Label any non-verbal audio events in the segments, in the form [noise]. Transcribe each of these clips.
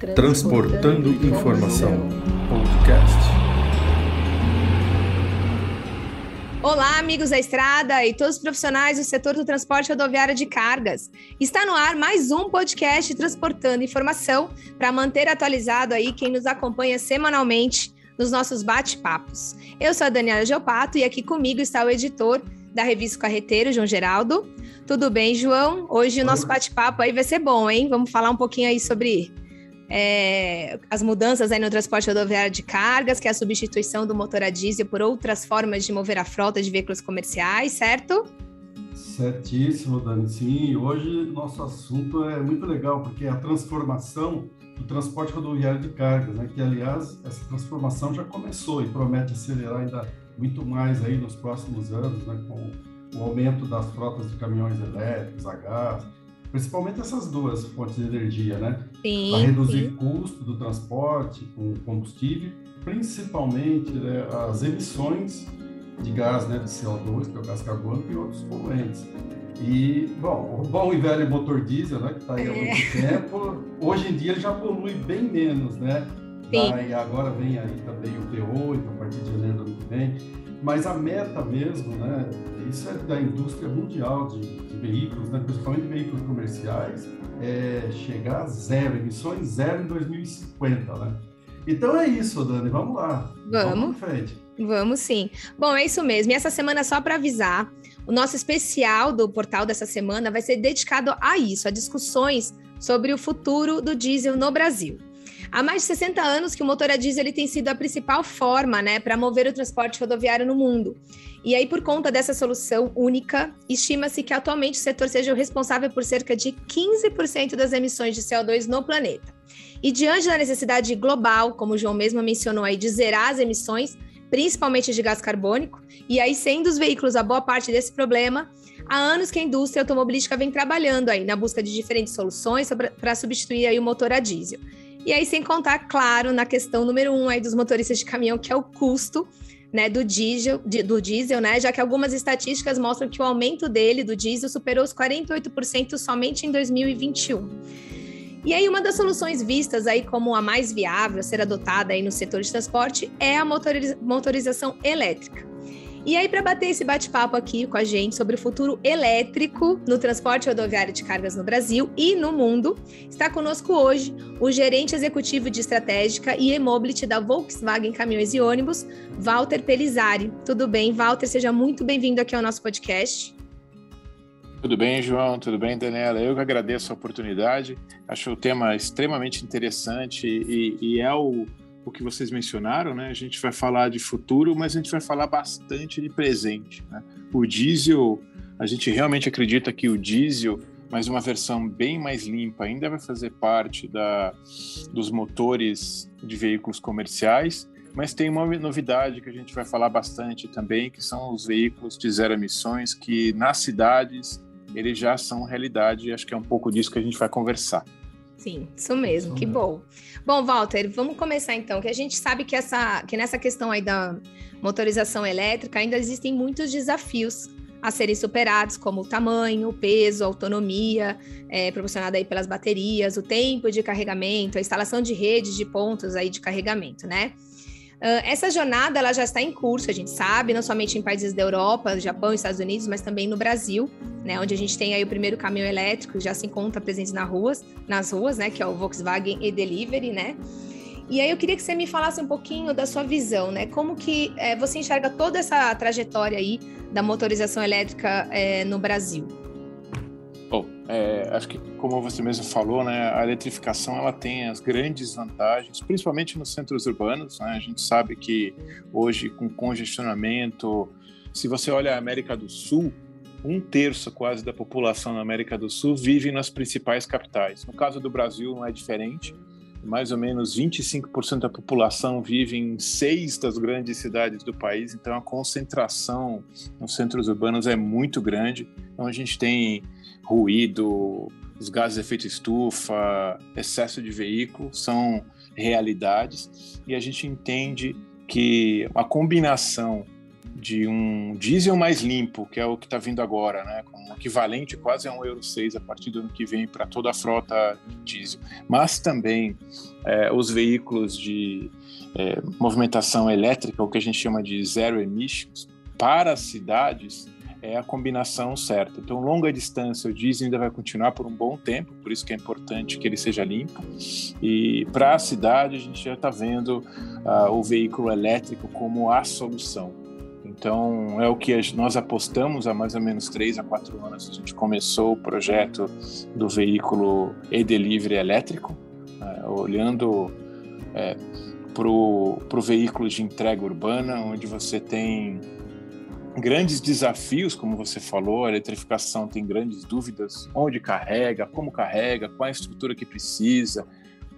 Transportando Informação Podcast. Olá, amigos da estrada e todos os profissionais do setor do transporte rodoviário de cargas. Está no ar mais um podcast Transportando Informação para manter atualizado aí quem nos acompanha semanalmente nos nossos bate-papos. Eu sou a Daniela Geopato e aqui comigo está o editor da revista Carreteiro, João Geraldo. Tudo bem, João? Hoje o nosso bate-papo aí vai ser bom, hein? Vamos falar um pouquinho aí sobre é, as mudanças aí no transporte rodoviário de cargas, que é a substituição do motor a diesel por outras formas de mover a frota de veículos comerciais, certo? Certíssimo, Dani. Sim, hoje nosso assunto é muito legal, porque é a transformação do transporte rodoviário de cargas, né? que, aliás, essa transformação já começou e promete acelerar ainda muito mais aí nos próximos anos, né? com o aumento das frotas de caminhões elétricos, a gás, principalmente essas duas fontes de energia, né? Sim. Para reduzir sim. custo do transporte com combustível, principalmente né, as emissões de gás, né, de CO2, que é o gás carbônico e outros poluentes. E, bom, o bom e velho motor diesel, né, que está aí há É. muito tempo, hoje em dia ele já polui bem menos, né? Sim. Daí agora vem aí também o P8, a partir de janeiro do ano que vem. Mas a meta mesmo, né, isso é da indústria mundial de, de veículos, né, principalmente veículos comerciais, é chegar a zero, emissões zero em 2050, né? Então é isso, Dani, vamos lá. Vamos. frente. Vamos sim. Bom, é isso mesmo. E essa semana, só para avisar, o nosso especial do portal dessa semana vai ser dedicado a isso, a discussões sobre o futuro do diesel no Brasil. Há mais de 60 anos que o motor a diesel ele tem sido a principal forma né, para mover o transporte rodoviário no mundo. E aí, por conta dessa solução única, estima-se que atualmente o setor seja o responsável por cerca de 15% das emissões de CO2 no planeta. E diante da necessidade global, como o João mesmo mencionou aí, de zerar as emissões, principalmente de gás carbônico, e aí sendo os veículos a boa parte desse problema, há anos que a indústria automobilística vem trabalhando aí na busca de diferentes soluções para substituir aí o motor a diesel. E aí sem contar, claro, na questão número um aí dos motoristas de caminhão, que é o custo né, do diesel, do diesel, né, já que algumas estatísticas mostram que o aumento dele, do diesel, superou os 48% somente em 2021. E aí, uma das soluções vistas aí como a mais viável a ser adotada aí no setor de transporte é a motoriza- motorização elétrica. E aí, para bater esse bate-papo aqui com a gente sobre o futuro elétrico no transporte rodoviário de cargas no Brasil e no mundo, está conosco hoje o gerente executivo de estratégica e e-mobility da Volkswagen Caminhões e Ônibus, Walter Pelizari. Tudo bem, Walter? Seja muito bem-vindo aqui ao nosso podcast. Tudo bem, João? Tudo bem, Daniela? Eu que agradeço a oportunidade. Acho o tema extremamente interessante e, e é o, o que vocês mencionaram, né? A gente vai falar de futuro, mas a gente vai falar bastante de presente. Né? O diesel, a gente realmente acredita que o diesel, mas uma versão bem mais limpa, ainda vai fazer parte da, dos motores de veículos comerciais. Mas tem uma novidade que a gente vai falar bastante também, que são os veículos de zero emissões, que nas cidades eles já são realidade, e acho que é um pouco disso que a gente vai conversar. Sim, isso mesmo, que bom. Bom, Walter, vamos começar então, que a gente sabe que, essa, que nessa questão aí da motorização elétrica ainda existem muitos desafios a serem superados, como o tamanho, o peso, a autonomia, é, proporcionada aí pelas baterias, o tempo de carregamento, a instalação de redes de pontos aí de carregamento, né? Ah, essa jornada ela já está em curso, a gente sabe, não somente em países da Europa, Japão, Estados Unidos, mas também no Brasil, né, onde a gente tem aí o primeiro caminhão elétrico, já se encontra presente nas ruas, nas ruas, né, que é o Volkswagen e-Delivery, né? E aí eu queria que você me falasse um pouquinho da sua visão, né? Como que eh, você enxerga toda essa trajetória aí da motorização elétrica eh, no Brasil? É, acho que como você mesmo falou, né, a eletrificação ela tem as grandes vantagens, principalmente nos centros urbanos. Né, a gente sabe que hoje com congestionamento, se você olha a América do Sul, um terço quase da população na América do Sul vive nas principais capitais. No caso do Brasil não é diferente. Mais ou menos 25% da população vive em seis das grandes cidades do país, então a concentração nos centros urbanos é muito grande. Então a gente tem ruído, os gases de efeito estufa, excesso de veículo são realidades. E a gente entende que a combinação de um diesel mais limpo, que é o que está vindo agora, né, com um equivalente quase a um Euro 6 a partir do ano que vem para toda a frota diesel, mas também é, os veículos de é, movimentação elétrica, o que a gente chama de zero emissions, para as cidades é a combinação certa. Então, longa distância, o diesel ainda vai continuar por um bom tempo, por isso que é importante que ele seja limpo. E para a cidade, a gente já está vendo uh, o veículo elétrico como a solução. Então, é o que nós apostamos há mais ou menos três a quatro anos. A gente começou o projeto do veículo e-delivery elétrico, uh, olhando é, para o veículo de entrega urbana, onde você tem grandes desafios, como você falou, a eletrificação tem grandes dúvidas, onde carrega, como carrega, qual a estrutura que precisa,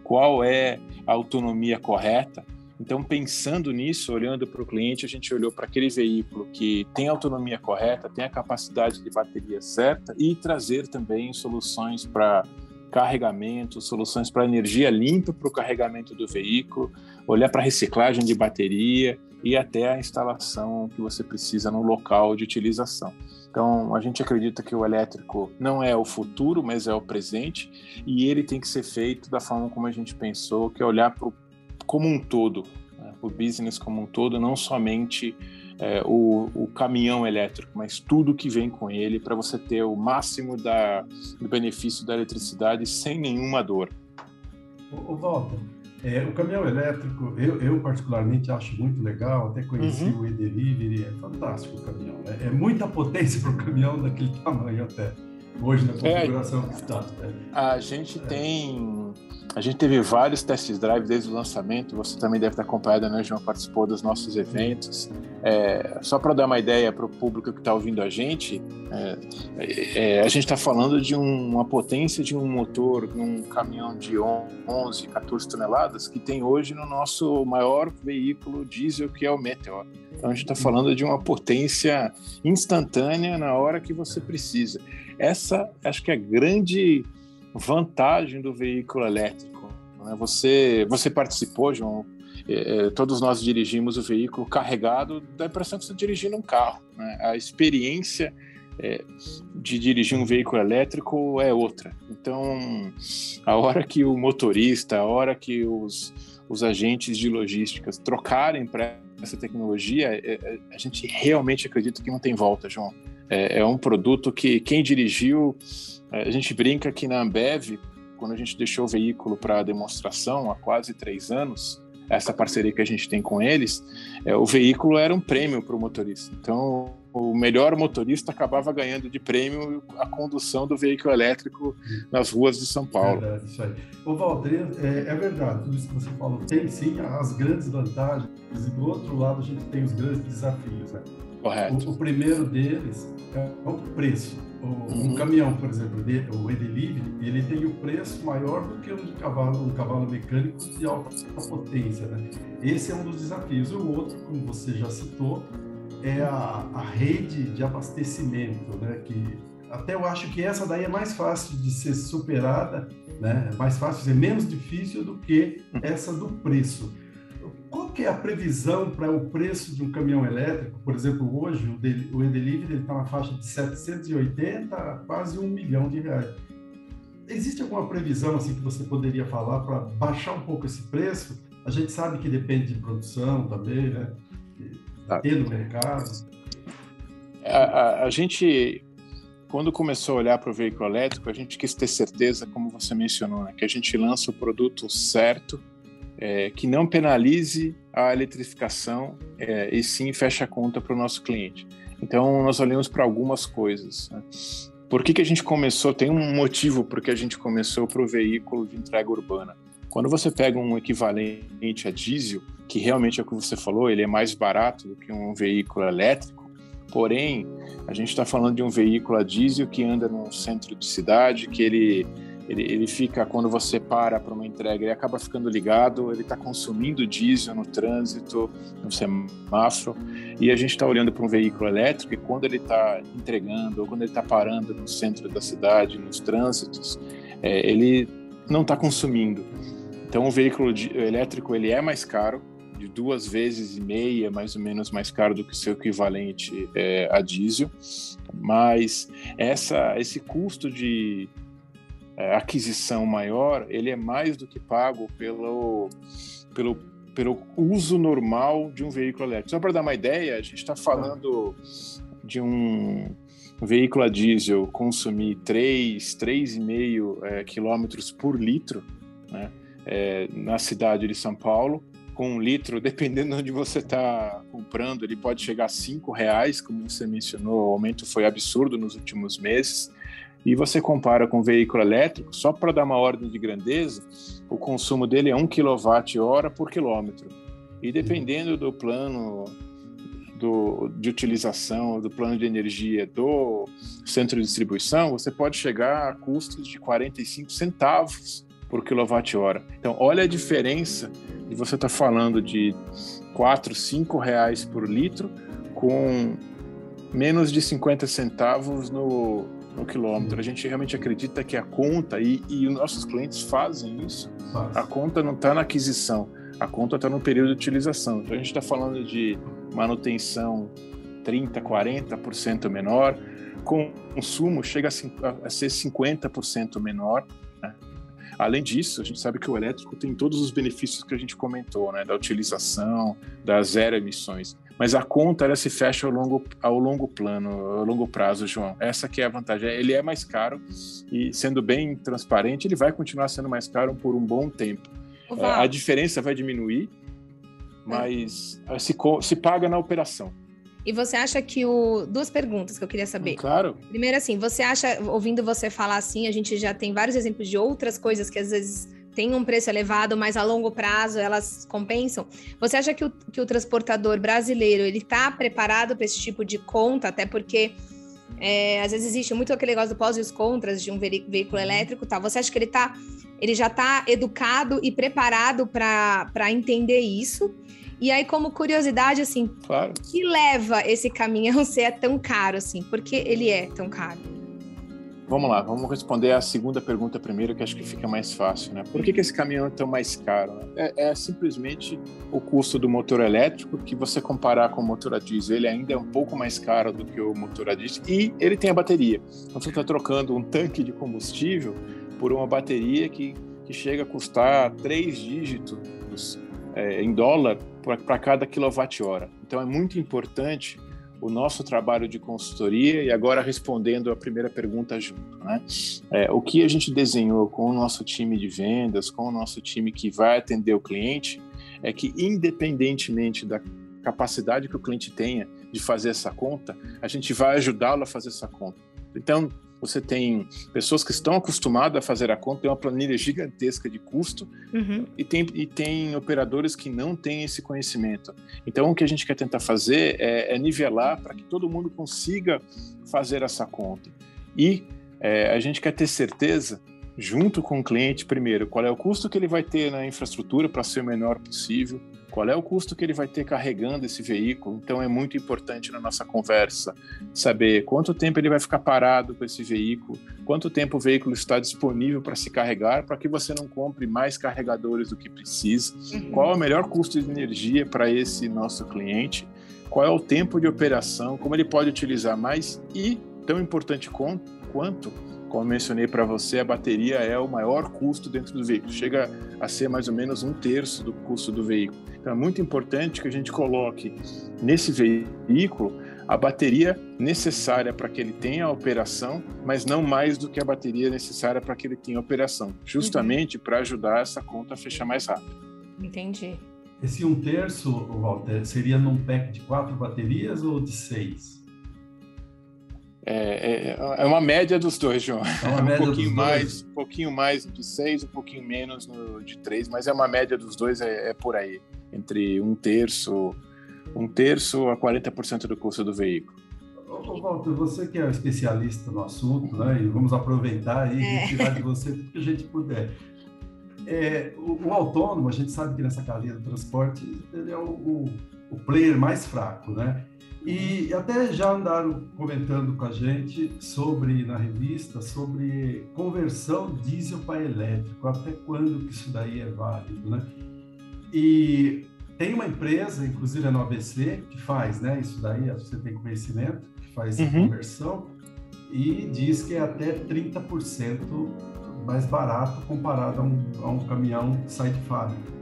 qual é a autonomia correta. Então, pensando nisso, olhando para o cliente, a gente olhou para aquele veículo que tem a autonomia correta, tem a capacidade de bateria certa e trazer também soluções para carregamento, soluções para energia limpa para o carregamento do veículo, olhar para reciclagem de bateria, e até a instalação que você precisa no local de utilização. Então, a gente acredita que o elétrico não é o futuro, mas é o presente, e ele tem que ser feito da forma como a gente pensou, que é olhar para como um todo, né? o business como um todo, não somente é, o, o, caminhão elétrico, mas tudo que vem com ele para você ter o máximo da, do benefício da eletricidade sem nenhuma dor. O, o Walter, é, o caminhão elétrico, eu, eu, particularmente acho muito legal, até conheci uhum. o e-delivery, é fantástico o caminhão, né? É muita potência para o caminhão daquele [laughs] tamanho até, hoje na é, configuração é, que está. A gente tem a gente teve vários test drive desde o lançamento. Você também deve ter acompanhado, né, João? Participou dos nossos eventos. É, só para dar uma ideia para o público que está ouvindo a gente, é, é, a gente está falando de um, uma potência de um motor, de um caminhão de 11, 14 toneladas, que tem hoje no nosso maior veículo diesel, que é o Meteor. Então a gente está falando de uma potência instantânea na hora que você precisa. Essa, acho que é a grande vantagem do veículo elétrico. Né? Você, você participou, João? É, todos nós dirigimos o veículo carregado, dá a impressão que você está dirigindo um carro. Né? A experiência é, de dirigir um veículo elétrico é outra. Então, a hora que o motorista, a hora que os, os agentes de logísticas trocarem para essa tecnologia, é, a gente realmente acredita que não tem volta, João. É, é um produto que quem dirigiu a gente brinca que na Ambev, quando a gente deixou o veículo para demonstração há quase três anos, essa parceria que a gente tem com eles, é, o veículo era um prêmio para o motorista. Então, o melhor motorista acabava ganhando de prêmio a condução do veículo elétrico nas ruas de São Paulo. Verdade, isso aí. Ô, Valdir, é, é, verdade, tudo isso que você falou. Tem sim as grandes vantagens e do outro lado a gente tem os grandes desafios. Né? Correto. O, o primeiro deles é o preço um uhum. caminhão, por exemplo, o e-delivery, ele tem o preço maior do que um de cavalo, um cavalo mecânico de alta potência, né? Esse é um dos desafios. O outro, como você já citou, é a, a rede de abastecimento, né? Que até eu acho que essa daí é mais fácil de ser superada, né? É mais fácil, é menos difícil do que uhum. essa do preço. Qual que é a previsão para o preço de um caminhão elétrico? Por exemplo, hoje o, de, o e-delivery está na faixa de 780 a quase um milhão de reais. Existe alguma previsão assim que você poderia falar para baixar um pouco esse preço? A gente sabe que depende de produção também, né? Tá. Ter no mercado. A, a, a gente quando começou a olhar para o veículo elétrico, a gente quis ter certeza, como você mencionou, né, que a gente lança o produto certo é, que não penalize a eletrificação é, e sim feche a conta para o nosso cliente. Então, nós olhamos para algumas coisas. Né? Por que, que a gente começou? Tem um motivo por que a gente começou para o veículo de entrega urbana. Quando você pega um equivalente a diesel, que realmente é o que você falou, ele é mais barato do que um veículo elétrico, porém, a gente está falando de um veículo a diesel que anda no centro de cidade, que ele ele, ele fica, quando você para para uma entrega, ele acaba ficando ligado, ele está consumindo diesel no trânsito, no semáforo, e a gente está olhando para um veículo elétrico e quando ele está entregando, ou quando ele está parando no centro da cidade, nos trânsitos, é, ele não está consumindo. Então, o veículo de, elétrico ele é mais caro de duas vezes e meia, mais ou menos, mais caro do que o seu equivalente é, a diesel. Mas essa, esse custo de aquisição maior, ele é mais do que pago pelo, pelo, pelo uso normal de um veículo elétrico. Só para dar uma ideia, a gente está falando de um veículo a diesel consumir 3, 3,5 é, quilômetros por litro, né? É, na cidade de São Paulo, com um litro, [laughs] dependendo de onde você está comprando, ele pode chegar a cinco reais, como você mencionou, o aumento foi absurdo nos últimos meses. E você compara com o veículo elétrico, só para dar uma ordem de grandeza, o consumo dele é 1 kWh por quilômetro. E dependendo do plano do, de utilização, do plano de energia do centro de distribuição, você pode chegar a custos de 45 centavos por quilowatt-hora. Então, olha a diferença de você estar tá falando de 4, 5 reais por litro com menos de 50 centavos no, no quilômetro. A gente realmente acredita que a conta, e, e os nossos clientes fazem isso, a conta não está na aquisição, a conta está no período de utilização. Então a gente está falando de manutenção 30%, 40% menor, consumo chega a, ser 50% menor. Né? Além disso, a gente sabe que o elétrico tem todos os benefícios que a gente comentou, né? da utilização, das zero emissões mas a conta ela se fecha ao longo, ao longo plano, ao longo prazo, João. Essa que é a vantagem. Ele é mais caro e, sendo bem transparente, ele vai continuar sendo mais caro por um bom tempo. É, a diferença vai diminuir, mas é. se, se paga na operação. E você acha que o. Duas perguntas que eu queria saber. Claro. Primeiro, assim, você acha, ouvindo você falar assim, a gente já tem vários exemplos de outras coisas que às vezes tem um preço elevado, mas a longo prazo elas compensam. Você acha que o, que o transportador brasileiro ele está preparado para esse tipo de conta, até porque é, às vezes existe muito aquele negócio do pós e os contras de um veículo elétrico, tal. Você acha que ele tá, ele já está educado e preparado para entender isso? E aí, como curiosidade, assim, claro. que leva esse caminhão [laughs] ser tão caro assim? Por que ele é tão caro? Vamos lá, vamos responder a segunda pergunta primeiro, que acho que fica mais fácil, né? Por que, que esse caminhão é tão mais caro? É, é, simplesmente o custo do motor elétrico, que você comparar com o motor a diesel, ele ainda é um pouco mais caro do que o motor a diesel, e ele tem a bateria. Então você está trocando um tanque de combustível por uma bateria que, que chega a custar três dígitos é, em dólar para cada quilowatt-hora. Então é muito importante o nosso trabalho de consultoria e agora respondendo a primeira pergunta junto, né? É, o que a gente desenhou com o nosso time de vendas, com o nosso time que vai atender o cliente, é que independentemente da capacidade que o cliente tenha de fazer essa conta, a gente vai ajudá-lo a fazer essa conta. Então, você tem pessoas que estão acostumadas a fazer a conta, tem uma planilha gigantesca de custo, uhum. e, tem, e tem operadores que não têm esse conhecimento. Então, o que a gente quer tentar fazer é, é nivelar para que todo mundo consiga fazer essa conta. E é, a gente quer ter certeza, junto com o cliente, primeiro, qual é o custo que ele vai ter na infraestrutura para ser o menor possível, qual é o custo que ele vai ter carregando esse veículo. Então é muito importante na nossa conversa saber quanto tempo ele vai ficar parado com esse veículo, quanto tempo o veículo está disponível para se carregar, para que você não compre mais carregadores do que precisa, uhum. qual é o melhor custo de energia para esse nosso cliente, qual é o tempo de operação, como ele pode utilizar mais e, tão importante quanto, como mencionei para você, a bateria é o maior custo dentro do veículo, chega a ser mais ou menos um terço do custo do veículo. Então é muito importante que a gente coloque nesse veículo a bateria necessária para que ele tenha a operação, mas não mais do que a bateria necessária para que ele tenha a operação, justamente uhum. para ajudar essa conta a fechar mais rápido. Entendi. Esse um terço, Walter, seria num pack de quatro baterias ou de seis? É, é, é, uma média dos dois, João. É uma média um pouquinho dos mais, dois. um pouquinho mais de seis, um pouquinho menos no, de três, mas é uma média dos dois, é, é por aí, entre um terço, um terço a 40% do custo do veículo. Ô, Walter, você que é especialista no assunto, né? E vamos aproveitar e é. tirar de você tudo que a gente puder. É, o, o, autônomo, a gente sabe que nessa cadeia do transporte ele é o, o, o player mais fraco, né? E até já andaram comentando com a gente sobre, na revista, sobre conversão diesel para elétrico, até quando que isso daí é válido, né? E tem uma empresa, inclusive é no ABC, que faz, né? Isso daí, você tem conhecimento, que faz uhum. conversão e diz que é até 30% mais barato comparado a um, a um caminhão que sai de fábrica.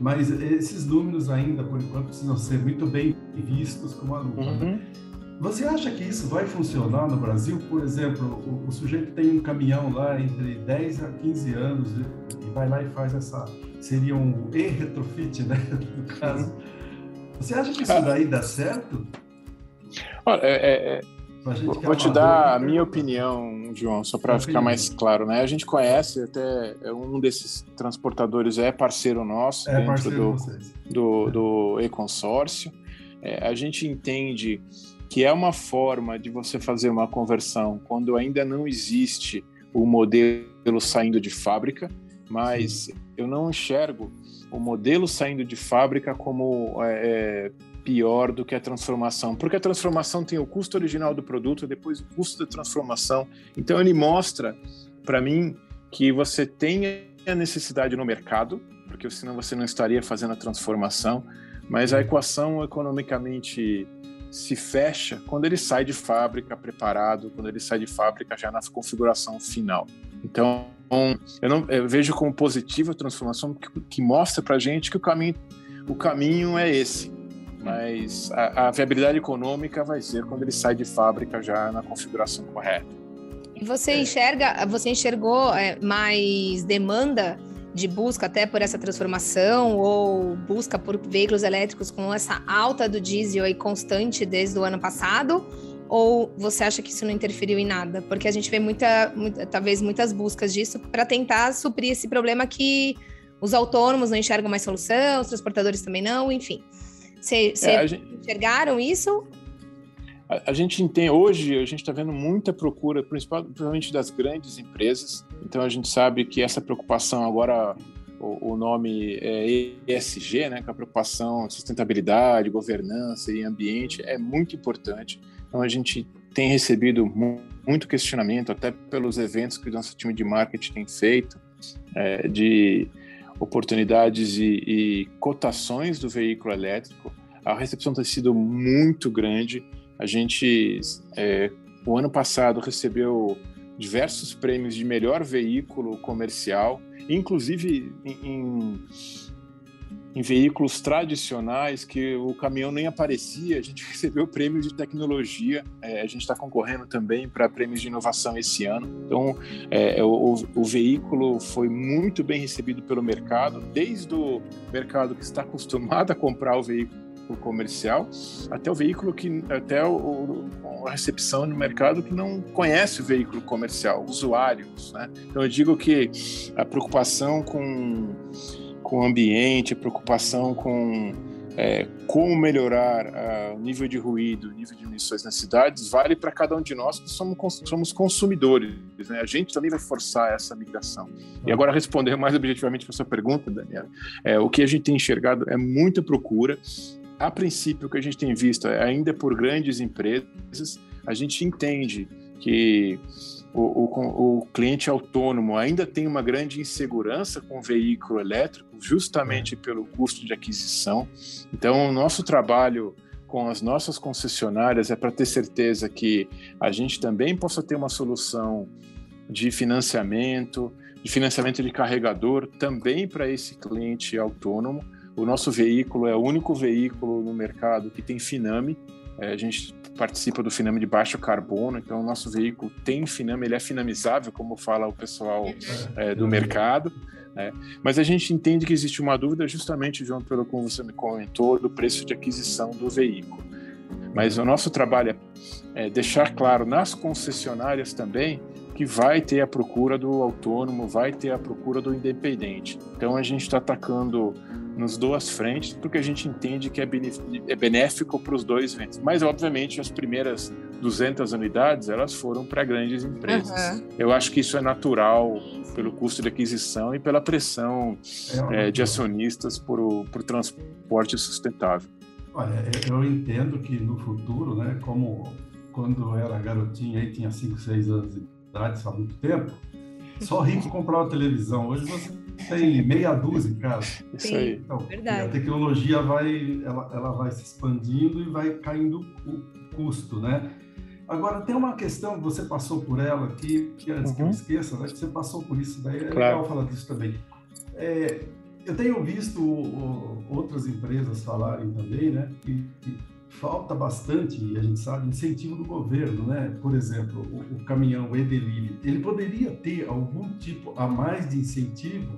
Mas esses números ainda, por enquanto, precisam ser muito bem vistos com a lupa. Né? Uhum. Né? Você acha que isso vai funcionar no Brasil? Por exemplo, o, o, sujeito tem um caminhão lá entre 10 a 15 anos e, e vai lá e faz essa. Seria um e-retrofit, né? [laughs] No caso. Você acha que isso daí dá certo? Olha, é, é, Vou te dar a minha opinião, João, só para ficar mais claro, né? A gente conhece até é um desses transportadores é parceiro nosso é dentro parceiro do, do, do e-consórcio. É, a gente entende que é uma forma de você fazer uma conversão quando ainda não existe o modelo saindo de fábrica, mas Sim. eu não enxergo o modelo saindo de fábrica como é, é pior do que a transformação, porque a transformação tem o custo original do produto, depois o custo da transformação. Então ele mostra para mim que você tem a necessidade no mercado, porque senão você não estaria fazendo a transformação, mas a equação economicamente se fecha quando ele sai de fábrica preparado, quando ele sai de fábrica já na configuração final. Então, eu, não, eu vejo como positiva a transformação que, que mostra para gente que o caminho, o caminho é esse mas a, a, viabilidade econômica vai ser quando ele sai de fábrica já na configuração correta. E você enxerga, você enxergou é, mais demanda de busca até por essa transformação ou busca por veículos elétricos com essa alta do diesel aí constante desde o ano passado? Ou você acha que isso não interferiu em nada? Porque a gente vê muita, muita talvez muitas buscas disso para tentar suprir esse problema que os autônomos não enxergam mais solução, os transportadores também não, enfim. Vocês é, gente... enxergaram isso? A, a, gente entende, hoje a gente está vendo muita procura, principalmente das grandes empresas. Então a gente sabe que essa preocupação agora, o, o nome é ESG, né, que é a preocupação de sustentabilidade, governança e ambiente é muito importante. Então a gente tem recebido muito questionamento, até pelos eventos que o nosso time de marketing tem feito, é, de oportunidades e, e cotações do veículo elétrico, a recepção tem sido muito grande. A gente, é, o ano passado, recebeu diversos prêmios de melhor veículo comercial, inclusive em, em em veículos tradicionais que o caminhão nem aparecia. A gente [laughs] recebeu prêmio de tecnologia, é, a gente está concorrendo também para prêmios de inovação esse ano. Então, é, o, o, veículo foi muito bem recebido pelo mercado, desde o mercado que está [laughs] acostumado a comprar o veículo comercial até o veículo que até o, a recepção no mercado que não conhece o veículo comercial, usuários, né? Então eu digo que a preocupação com com o ambiente, preocupação com é, como melhorar uh, o nível de ruído, o nível de emissões nas cidades, vale para cada um de nós que somos, somos consumidores. Né? A gente também vai forçar essa migração. E agora, responder mais objetivamente para sua pergunta, Daniela, é, o que a gente tem enxergado é muita procura. A princípio, o que a gente tem visto é ainda por grandes empresas, a gente entende que o, o, o, cliente autônomo ainda tem uma grande insegurança com o veículo elétrico, justamente pelo custo de aquisição. Então, o nosso trabalho com as nossas concessionárias é para ter certeza que a gente também possa ter uma solução de financiamento, de financiamento de carregador também para esse cliente autônomo. O nosso veículo é o único veículo no mercado que tem Finame. É, a gente participa do Finame de baixo carbono, então o nosso veículo tem Finame, ele é finamizável, como fala o pessoal é, do mercado. Né? Mas a gente entende que existe uma dúvida, justamente, João, pelo como você me comentou, do preço de aquisição do veículo. Mas o nosso trabalho é, é deixar claro nas concessionárias também que vai ter a procura do autônomo, vai ter a procura do independente. Então a gente está atacando nos duas frentes, porque a gente entende que é, é benéfico para os dois ventos. Mas, obviamente, as primeiras 200 unidades, elas foram para grandes empresas. Uhum. Eu acho que isso é natural pelo custo de aquisição e pela pressão é, de acionistas por o transporte sustentável. Olha, eu entendo que no futuro, né, como quando eu era garotinho aí, tinha 5, 6 anos de idade, há muito tempo, só rico comprava televisão. Hoje você tem meia dúzia, cara. Isso aí. Então, Verdade. a tecnologia vai, ela, ela vai se expandindo e vai caindo o custo, né? Agora, tem uma questão, você passou por ela, que, que antes que eu Uhum. esqueça, né, que você passou por isso, daí é Claro. legal falar disso também. É, eu tenho visto o- outras empresas falarem também, né, que, que falta bastante, e a gente sabe, incentivo do governo, né? Por exemplo, o, o caminhão o e-delivery, ele poderia ter algum tipo a mais de incentivo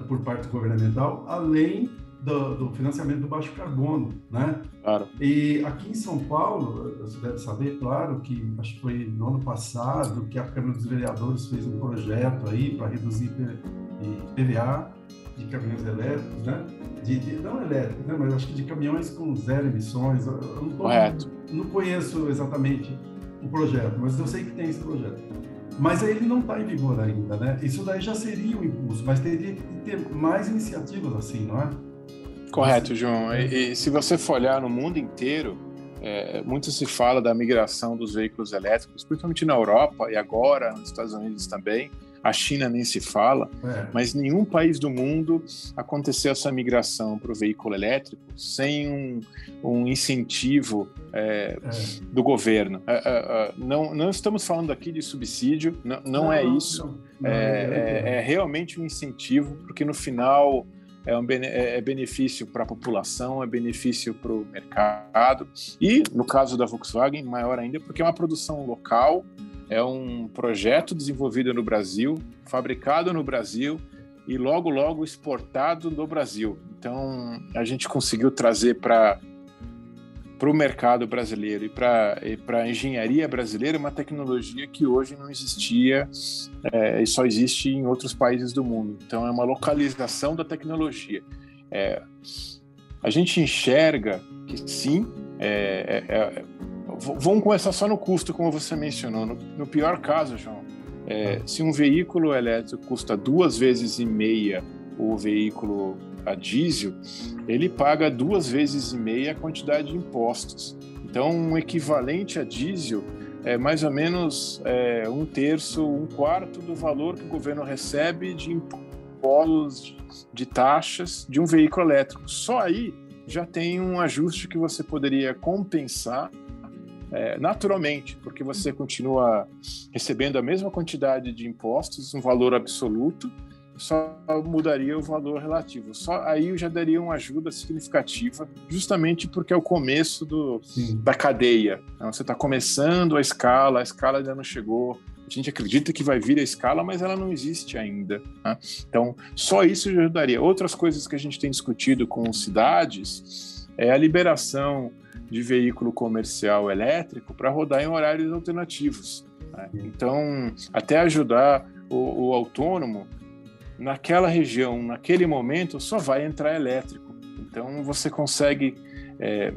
por parte governamental, além do, do financiamento do baixo carbono, né? Claro. E aqui em São Paulo, você deve saber, claro, que acho que foi no ano passado que a Câmara dos Vereadores fez um projeto aí para reduzir PVA de caminhões elétricos, né? De, de- não elétricos, né? Mas acho que de caminhões com zero emissões. Eu não, tô- Correto. não conheço exatamente o projeto, mas eu sei que tem esse projeto. Mas ele não está em vigor ainda, né? Isso daí já seria um impulso, mas teria que ter mais iniciativas assim, não é? Correto, João. E, e se você for olhar no mundo inteiro, é, muito se fala da migração dos veículos elétricos, principalmente na Europa e agora nos Estados Unidos também. A China nem se fala, É. mas nenhum país do mundo aconteceu essa migração para o veículo elétrico sem um, um incentivo é, É. do governo. É, é, é, não, não estamos falando aqui de subsídio, não, não, é isso. não, não, É, realmente um incentivo, porque no final é, um bene- é benefício para a população, é benefício para o mercado. E, no caso da Volkswagen, maior ainda, porque é uma produção local, é um projeto desenvolvido no Brasil, fabricado no Brasil e logo, logo exportado no Brasil. Então, a gente conseguiu trazer para para o mercado brasileiro e para a engenharia brasileira uma tecnologia que hoje não existia é, e só existe em outros países do mundo. Então, é uma localização da tecnologia. É, a gente enxerga que sim, é, é, é, vamos começar só no custo, como você mencionou. No, no pior caso, João, é, se um veículo elétrico custa duas vezes e meia o veículo a diesel, ele paga duas vezes e meia a quantidade de impostos. Então, um equivalente a diesel é mais ou menos é, um terço, um quarto do valor que o governo recebe de impostos, de, taxas de um veículo elétrico. Só aí já tem um ajuste que você poderia compensar é, naturalmente, porque você continua recebendo a mesma quantidade de impostos, um valor absoluto, só mudaria o valor relativo. Só aí eu já daria uma ajuda significativa, justamente porque é o começo do, Sim. da cadeia. Então, você está começando a escala, a escala ainda não chegou. A gente acredita que vai vir a escala, mas ela não existe ainda. né? Então, só isso já ajudaria. Outras coisas que a gente tem discutido com cidades é a liberação de veículo comercial elétrico para rodar em horários alternativos. né? Então, até ajudar o, o autônomo naquela região, naquele momento, só vai entrar elétrico. Então, você consegue é,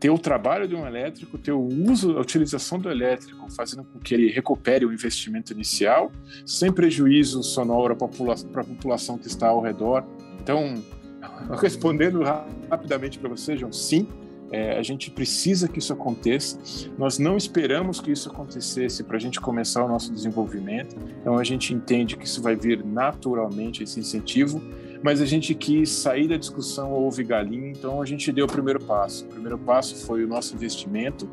ter o trabalho de um elétrico, ter o uso, a utilização do elétrico, fazendo com que ele recupere o investimento inicial, sem prejuízo sonoro para a popula população que está ao redor. Então, [laughs] respondendo ra rapidamente para você, João, sim, é, a gente precisa que isso aconteça. Nós não esperamos que isso acontecesse para a gente começar o nosso desenvolvimento. Então a gente entende que isso vai vir naturalmente esse incentivo, mas a gente quis sair da discussão houve galinha, então a gente deu o primeiro passo. O primeiro passo foi o nosso investimento.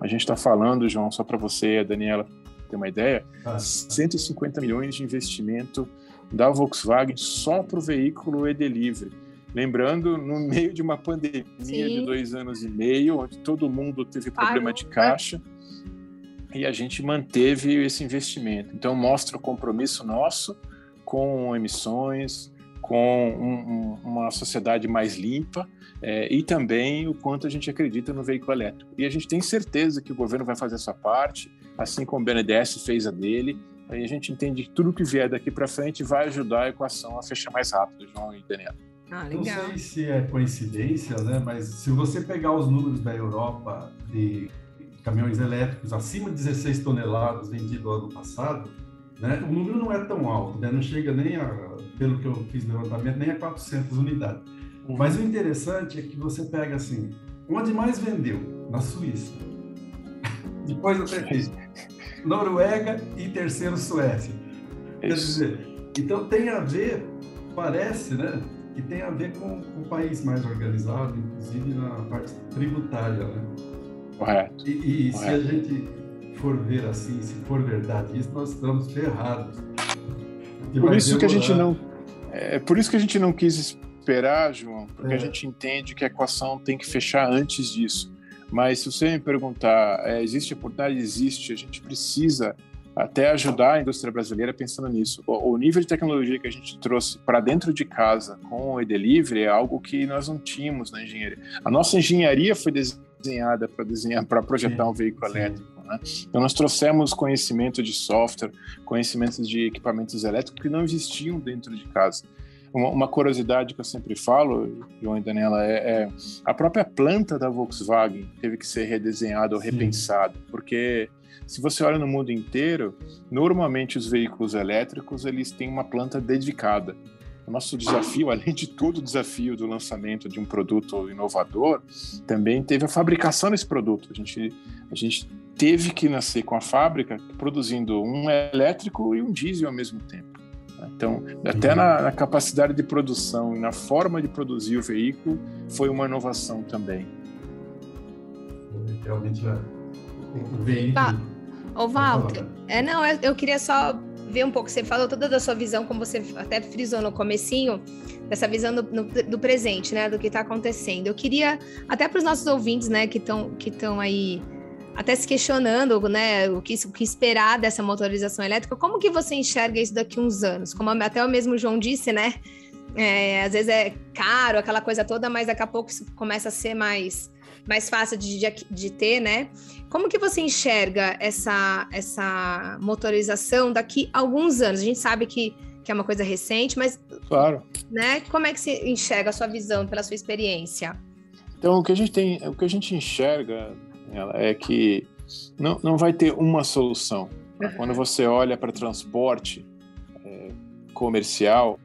A gente está falando, João, só para você e a Daniela ter uma ideia, Ah, 150 milhões de investimento da Volkswagen só para o veículo e-delivery. Lembrando, no meio de uma pandemia Sim. de dois anos e meio, onde todo mundo teve Parou, problema de né? caixa, e a gente manteve esse investimento. Então, mostra o compromisso nosso com emissões, com um- um- uma sociedade mais limpa é, e também o quanto a gente acredita no veículo elétrico. E a gente tem certeza que o governo vai fazer a sua parte, assim como o BNDES fez a dele. E a gente entende que tudo que vier daqui para frente vai ajudar a equação a fechar mais rápido, João e Daniela. Ah, Não sei se é coincidência, né? Mas se você pegar os números da Europa de caminhões elétricos acima de 16 toneladas vendidos ano passado, né? O número não é tão alto, né? Não chega nem a, pelo que eu fiz levantamento, nem a 400 unidades. Mas o interessante é que você pega assim, onde mais vendeu? Na Suíça. [laughs] Depois até fez Noruega e terceiro Suécia. Quer Isso. dizer, Então tem a ver, parece, né? Que tem a ver com, com o país mais organizado, inclusive na parte tributária, né? Correto. E, e Correto. se a gente for ver assim, se for verdade isso, nós estamos ferrados. Porque Por isso que a gente demorar. não. É por isso que a gente não quis esperar, João, porque É. a gente entende que a equação tem que fechar antes disso. Mas se você me perguntar, é, existe oportunidade? Existe. A gente precisa até ajudar a indústria brasileira pensando nisso. O, o nível de tecnologia que a gente trouxe para dentro de casa com o e-delivery é algo que nós não tínhamos na engenharia. A nossa engenharia foi desenhada para desenhar, para projetar Sim, um veículo sim. elétrico. Né? Então nós trouxemos conhecimento de software, conhecimentos de equipamentos elétricos que não existiam dentro de casa. Uma, uma curiosidade que eu sempre falo, João e Daniela, é, é a própria planta da Volkswagen teve que ser redesenhada ou repensada, porque se você olha no mundo inteiro, normalmente os veículos elétricos eles têm uma planta dedicada. O nosso desafio, [laughs] além de todo o desafio do lançamento de um produto inovador, também teve a fabricação desse produto. A gente, a gente teve que nascer com a fábrica produzindo um elétrico e um diesel ao mesmo tempo. Né? Então, até na, na capacidade de produção e na forma de produzir o veículo, foi uma inovação também. Realmente é. O o veículo. Tá. Ô, Walter, né? é, não, eu, eu queria só ver um pouco, você falou toda da sua visão, como você até frisou no comecinho, dessa visão do, no- do presente, né, do que está acontecendo. Eu queria, até para os nossos ouvintes, né, que estão que estão aí até se questionando, né, o que, o que esperar dessa motorização elétrica, como que você enxerga isso daqui a uns anos? Como até o mesmo João disse, né, é, às vezes é caro, aquela coisa toda, mas daqui a pouco isso começa a ser mais, mais fácil de, de, de ter, né? Como que você enxerga essa, essa motorização daqui a alguns anos? A gente sabe que, que é uma coisa recente, mas Claro. né, como é que você enxerga a sua visão pela sua experiência? Então, o que a gente tem, o que a gente enxerga ela, é que não, não vai ter uma solução. tá? Quando você olha para transporte é, comercial,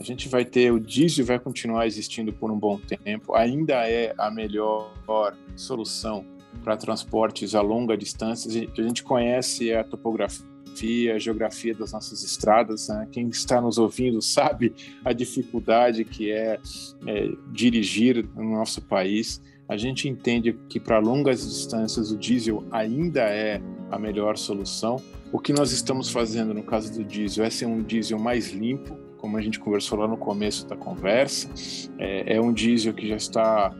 a gente vai ter o diesel vai continuar existindo por um bom tempo. Ainda é a melhor solução para transportes a longa distância. A gente conhece a topografia, a geografia das nossas estradas. Né? Quem está nos ouvindo sabe a dificuldade que é, é dirigir no nosso país. A gente entende que para longas distâncias o diesel ainda é a melhor solução. O que nós estamos fazendo no caso do diesel é ser um diesel mais limpo, como a gente conversou lá no começo da conversa. É, é um diesel que já está,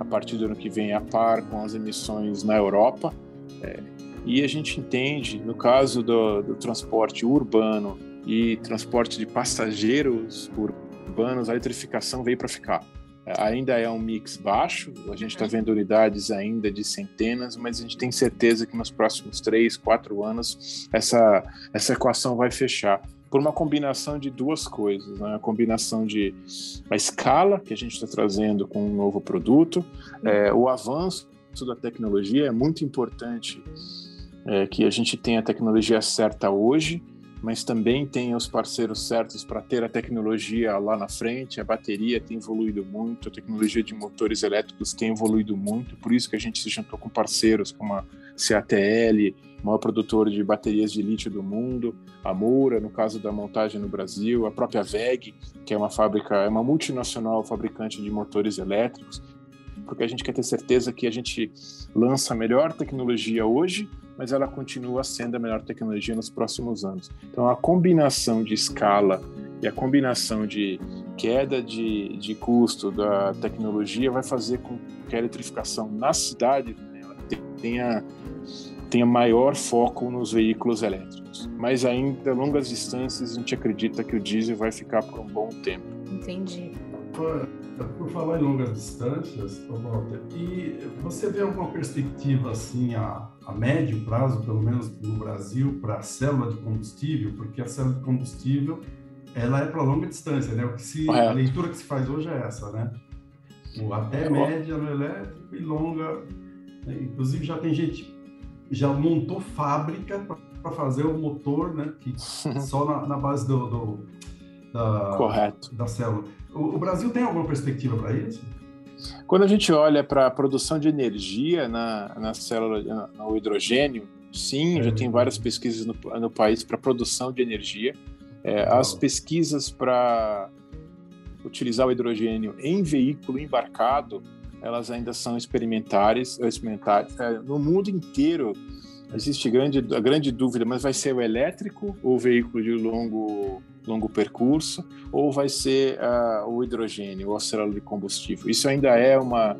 a partir do ano que vem, a par com as emissões na Europa. É, e a gente entende, no caso do, do transporte urbano e transporte de passageiros urbanos, a eletrificação veio para ficar ainda é um mix baixo, a gente está vendo unidades ainda de centenas, mas a gente tem certeza que nos próximos três, quatro anos essa, essa equação vai fechar. Por uma combinação de duas coisas, né? a combinação de a escala que a gente está trazendo com um novo produto, é, o avanço da tecnologia é muito importante é, que a gente tenha a tecnologia certa hoje, mas também tem os parceiros certos para ter a tecnologia lá na frente. A bateria tem evoluído muito, a tecnologia de motores elétricos tem evoluído muito, por isso que a gente se juntou com parceiros como a CATL, maior produtor de baterias de lítio do mundo, a Moura, no caso da montagem no Brasil, a própria VEG, que é uma fábrica, é uma multinacional fabricante de motores elétricos, porque a gente quer ter certeza que a gente lança a melhor tecnologia hoje mas ela continua sendo a melhor tecnologia nos próximos anos. Então, a combinação de escala e a combinação de queda de, de custo da tecnologia vai fazer com que a eletrificação na cidade né, tenha, tenha maior foco nos veículos elétricos. Mas ainda, a longas distâncias, a gente acredita que o diesel vai ficar por um bom tempo. Entendi. Por, por falar em longas distâncias, Walter, e você vê alguma perspectiva assim a, a médio prazo, pelo menos no Brasil, para a célula de combustível? Porque a célula de combustível ela é para longa distância, né? O que se, a leitura que se faz hoje é essa, né? O até média no elétrico e longa. Né? Inclusive já tem gente já montou fábrica para fazer o motor, né? Que [laughs] só na, na base do, do da, Correto. da célula. O, o Brasil tem alguma perspectiva para isso? Quando a gente olha para a produção de energia na, na célula, no hidrogênio, sim, é. já tem várias pesquisas no, no país para produção de energia. É, as pesquisas para utilizar o hidrogênio em veículo embarcado, elas ainda são experimentares, experimentares. É, no mundo inteiro existe grande, a grande dúvida, mas vai ser o elétrico ou o veículo de longo, longo percurso, ou vai ser uh, o hidrogênio ou a célula de combustível? Isso ainda é uma,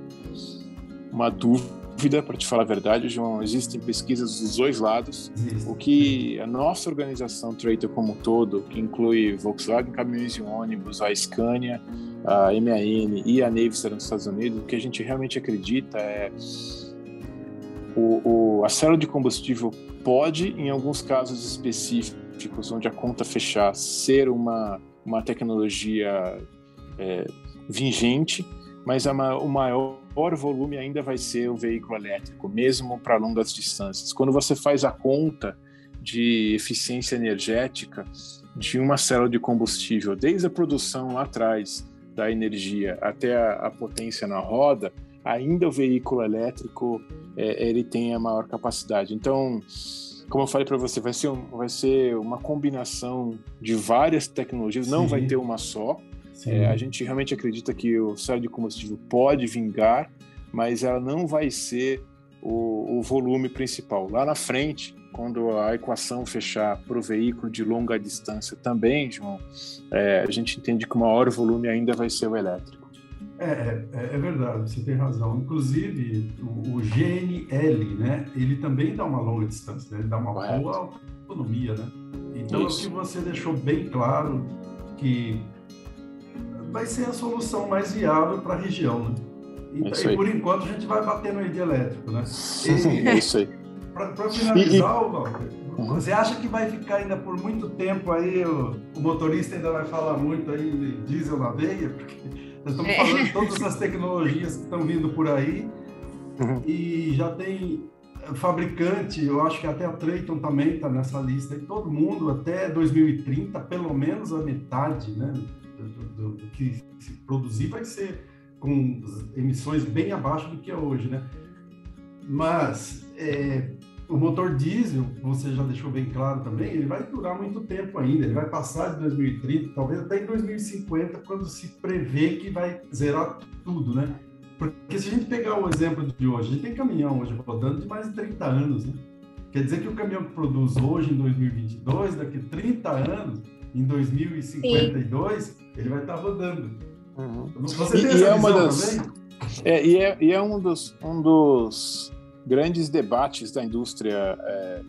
uma dúvida, para te falar a verdade, João. Existem pesquisas dos dois lados. O que a nossa organização Trator como um todo, que inclui Volkswagen Caminhões e Ônibus, a Scania, a MAN e a Navistar nos Estados Unidos, o que a gente realmente acredita é o, o, a célula de combustível pode, em alguns casos específicos, onde a conta fechar, ser uma, uma tecnologia é, vigente, mas a, o maior volume ainda vai ser o veículo elétrico, mesmo para longas distâncias. Quando você faz a conta de eficiência energética de uma célula de combustível, desde a produção lá atrás da energia até a, a potência na roda, ainda o veículo elétrico é, ele tem a maior capacidade. Então, como eu falei para você, vai ser, um, vai ser uma combinação de várias tecnologias, Sim. não vai ter uma só. É, a gente realmente acredita que o célula de combustível pode vingar, mas ela não vai ser o, o volume principal. Lá na frente, quando a equação fechar para o veículo de longa distância também, João, é, a gente entende que o maior volume ainda vai ser o elétrico. É, é, é, verdade, você tem razão. Inclusive, o, o, GNL, né, ele também dá uma longa distância, né? ele dá uma Correto. boa autonomia, né? Então, Isso. que você deixou bem claro que vai ser a solução mais viável para a região, né? E, e, por enquanto a gente vai bater no ID elétrico, né? E, é Isso aí. Para finalizar, e, Walter, você acha que vai ficar ainda por muito tempo aí, o, o motorista ainda vai falar muito aí de diesel na veia? Porque nós estamos é. falando de [laughs] todas as tecnologias que estão vindo por aí uhum. e já tem fabricante, eu acho que até a Trayton também está nessa lista, e todo mundo até 2030, pelo menos a metade né, do, do, do, que se produzir vai ser com emissões bem abaixo do que é hoje, né? Mas é, o motor diesel, você já deixou bem claro também, ele vai durar muito tempo ainda, ele vai passar de 2030, talvez até em 2050, quando se prevê que vai zerar tudo, né? Porque se a gente pegar o exemplo de hoje, a gente tem caminhão hoje rodando de mais de 30 anos, né? Quer dizer que o caminhão que produz hoje, em 2022, daqui a 30 anos, em 2052, Sim. ele vai estar rodando. Uhum. Você tem e, essa e é uma das... também? É, e é, e é um dos, um dos grandes debates da indústria é,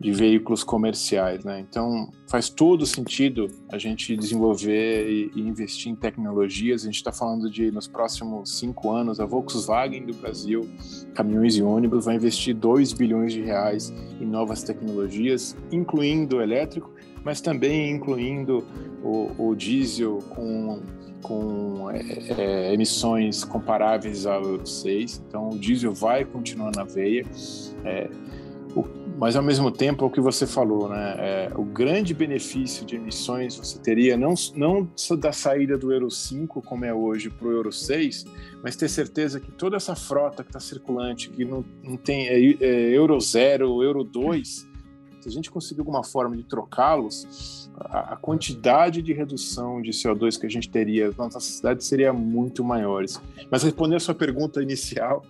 de veículos comerciais, né? Então faz todo sentido a gente desenvolver e, e investir em tecnologias. A gente está falando de nos próximos cinco anos a Volkswagen do Brasil, caminhões e ônibus, vai investir 2 bilhões de reais em novas tecnologias, incluindo o elétrico, mas também incluindo o, o diesel com com é, é, emissões comparáveis ao Euro 6, então o diesel vai continuar na veia, é, o, mas ao mesmo tempo é o que você falou, né? É, o grande benefício de emissões você teria não, não da saída do Euro 5, como é hoje, para o Euro 6, mas ter certeza que toda essa frota que está circulante, que não, não tem é, é Euro 0, Euro 2, se a gente conseguir alguma forma de trocá-los, a, quantidade de redução de CO2 que a gente teria nas nossas cidades seria muito maiores. Mas respondendo a sua pergunta inicial,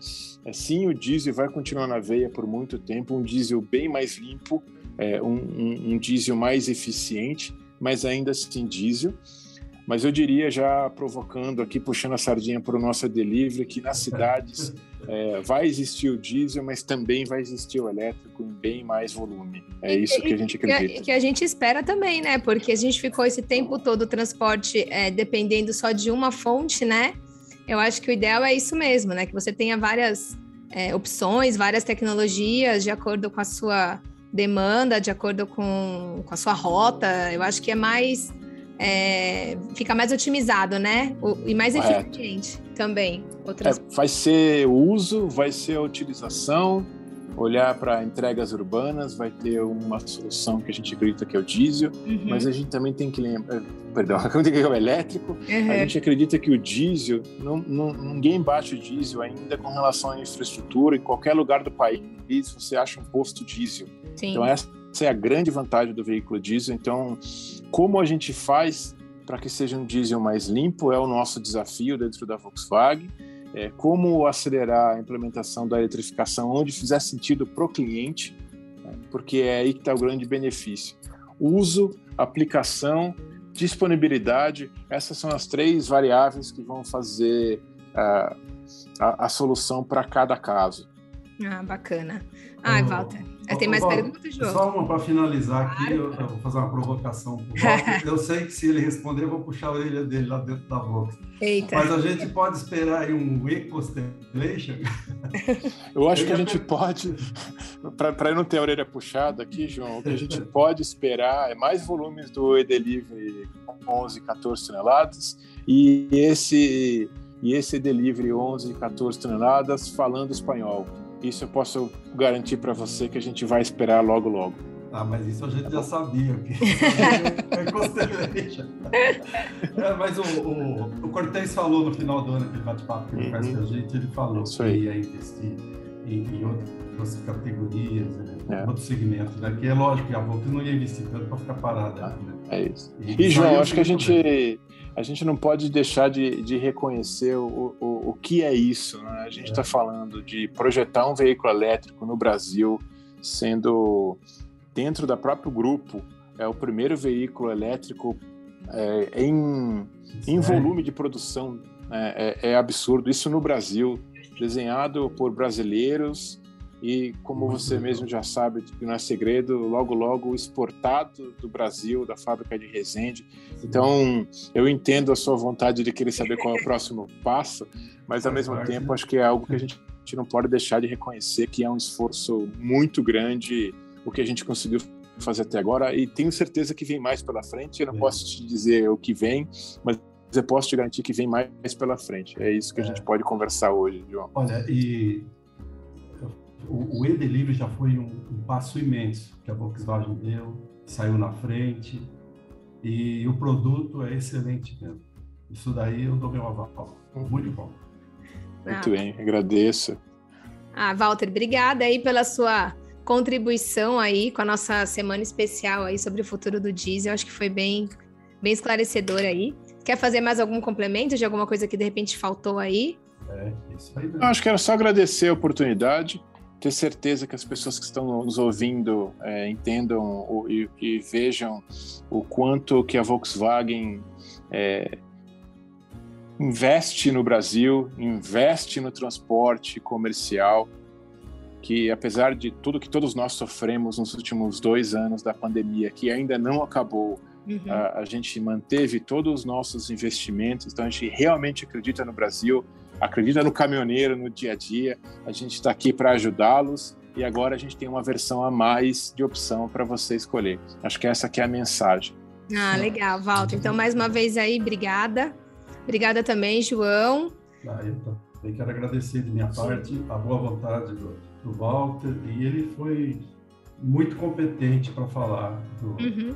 é, sim, o diesel vai continuar na veia por muito tempo, um diesel bem mais limpo, é, um, um, um diesel mais eficiente, mas ainda assim diesel. Mas eu diria, já provocando aqui, puxando a sardinha para o nosso delivery, que nas cidades [laughs] é, vai existir o diesel, mas também vai existir o elétrico em bem mais volume. É isso que a gente acredita. Que, que a gente espera também, né? Porque a gente ficou esse tempo todo o transporte é, dependendo só de uma fonte, né? Eu acho que o ideal é isso mesmo, né? Que você tenha várias é, opções, várias tecnologias de acordo com a sua demanda, de acordo com, com a sua rota. Eu acho que é mais é, fica mais otimizado, né? E mais Correto. eficiente também. Outras... É, vai ser o uso, vai ser a utilização, olhar para entregas urbanas, vai ter uma solução que a gente acredita que é o diesel, uhum. mas a gente também tem que lembrar, eh, perdão, [laughs] tem que é o elétrico, uhum. a gente acredita que o diesel, não, não, ninguém bate o diesel ainda com relação à infraestrutura, em qualquer lugar do país você acha um posto diesel. Sim. Então essa é a grande vantagem do veículo diesel. Então, como a gente faz para que seja um diesel mais limpo é o nosso desafio dentro da Volkswagen. É, como acelerar a implementação da eletrificação onde fizer sentido para o cliente, né, porque é aí que está o grande benefício. Uso, aplicação, disponibilidade, essas são as três variáveis que vão fazer uh, a, a, solução para cada caso. Ah, bacana. Ah, Walter, tem mais perguntas, João? Só uma para finalizar aqui, claro. eu, eu, vou fazer uma provocação. [laughs] eu sei que se ele responder, eu vou puxar a orelha dele lá dentro da box. Eita. Mas a gente pode esperar aí um E-Constellation? [laughs] Eu acho que a gente pode, para não ter a orelha puxada aqui, João, o que a gente pode esperar é mais volumes do E-Delivery 11, 14 toneladas e esse, e esse E-Delivery 11, 14 toneladas falando espanhol. Isso eu posso garantir para você que a gente vai esperar logo, logo. Ah, mas isso a gente já sabia. Que... [laughs] é. É, mas o, o, o Cortez falou no final do ano, aquele bate-papo que ele faz com a gente, ele falou que ia investir em, em outras categorias, né, é. outros segmentos, né? Que é lógico que a Volta não ia investir tanto para ficar parada. Ah, né? É isso. E, e João, acho que a gente... Bem a gente não pode deixar de, de reconhecer o, o, o, que é isso. Né? A gente está é. falando de projetar um veículo elétrico no Brasil, sendo dentro da próprio grupo é o primeiro veículo elétrico é, em, em volume de produção. Né? É, é absurdo. Isso no Brasil, desenhado por brasileiros e como você mesmo já sabe, que não é segredo, logo logo exportado do Brasil, da fábrica de Resende. Então, eu entendo a sua vontade de querer saber qual é o próximo passo, mas ao mesmo tempo acho que é algo que a gente não pode deixar de reconhecer que é um esforço muito grande o que a gente conseguiu fazer até agora e tenho certeza que vem mais pela frente. Eu não é. posso te dizer o que vem, mas eu posso te garantir que vem mais pela frente. É isso que a é. gente pode conversar hoje, João. Olha, e o, o e-delivery já foi um, um, passo imenso que a Volkswagen deu, saiu na frente e o produto é excelente mesmo. Isso daí eu dou meu aval. Muito bom. Muito ah. bem, agradeço. Ah, Walter, obrigada aí pela sua contribuição aí com a nossa semana especial aí sobre o futuro do diesel. Acho que foi bem, bem esclarecedor aí. Quer fazer mais algum complemento de alguma coisa que de repente faltou aí? É, isso aí mesmo. Acho que era só agradecer a oportunidade ter certeza que as pessoas que estão nos ouvindo é, entendam o, e, e, vejam o quanto que a Volkswagen é, investe no Brasil, investe no transporte comercial, que apesar de tudo que todos nós sofremos nos últimos dois anos da pandemia, que ainda não acabou, uhum. a, a gente manteve todos os nossos investimentos, então a gente realmente acredita no Brasil, acredita no caminhoneiro no dia a dia. A gente está aqui para ajudá-los e agora a gente tem uma versão a mais de opção para você escolher. Acho que essa aqui é a mensagem. Ah, legal, Walter. Então, mais uma vez aí, obrigada. Obrigada também, João. Ah, eu também quero agradecer de minha parte a boa vontade do, do Walter e ele foi muito competente para falar do, uhum.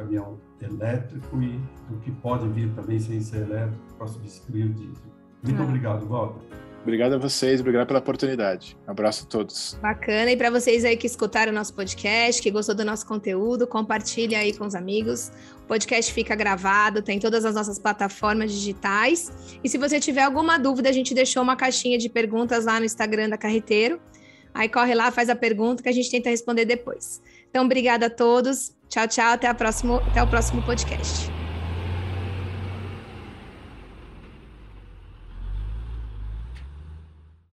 Caminhão elétrico e do que pode vir também sem ser elétrico para substituir o diesel. Muito ah. obrigado, Walter. Obrigado a vocês, obrigado pela oportunidade. Um abraço a todos. Bacana. E para vocês aí que escutaram o nosso podcast, que gostou do nosso conteúdo, compartilhe aí com os amigos. O podcast fica gravado, tem todas as nossas plataformas digitais. E se você tiver alguma dúvida, a gente deixou uma caixinha de perguntas lá no Instagram da Carreteiro. Aí corre lá, faz a pergunta que a gente tenta responder depois. Então, obrigada a todos. Tchau, tchau. Até, a próximo, até o próximo podcast.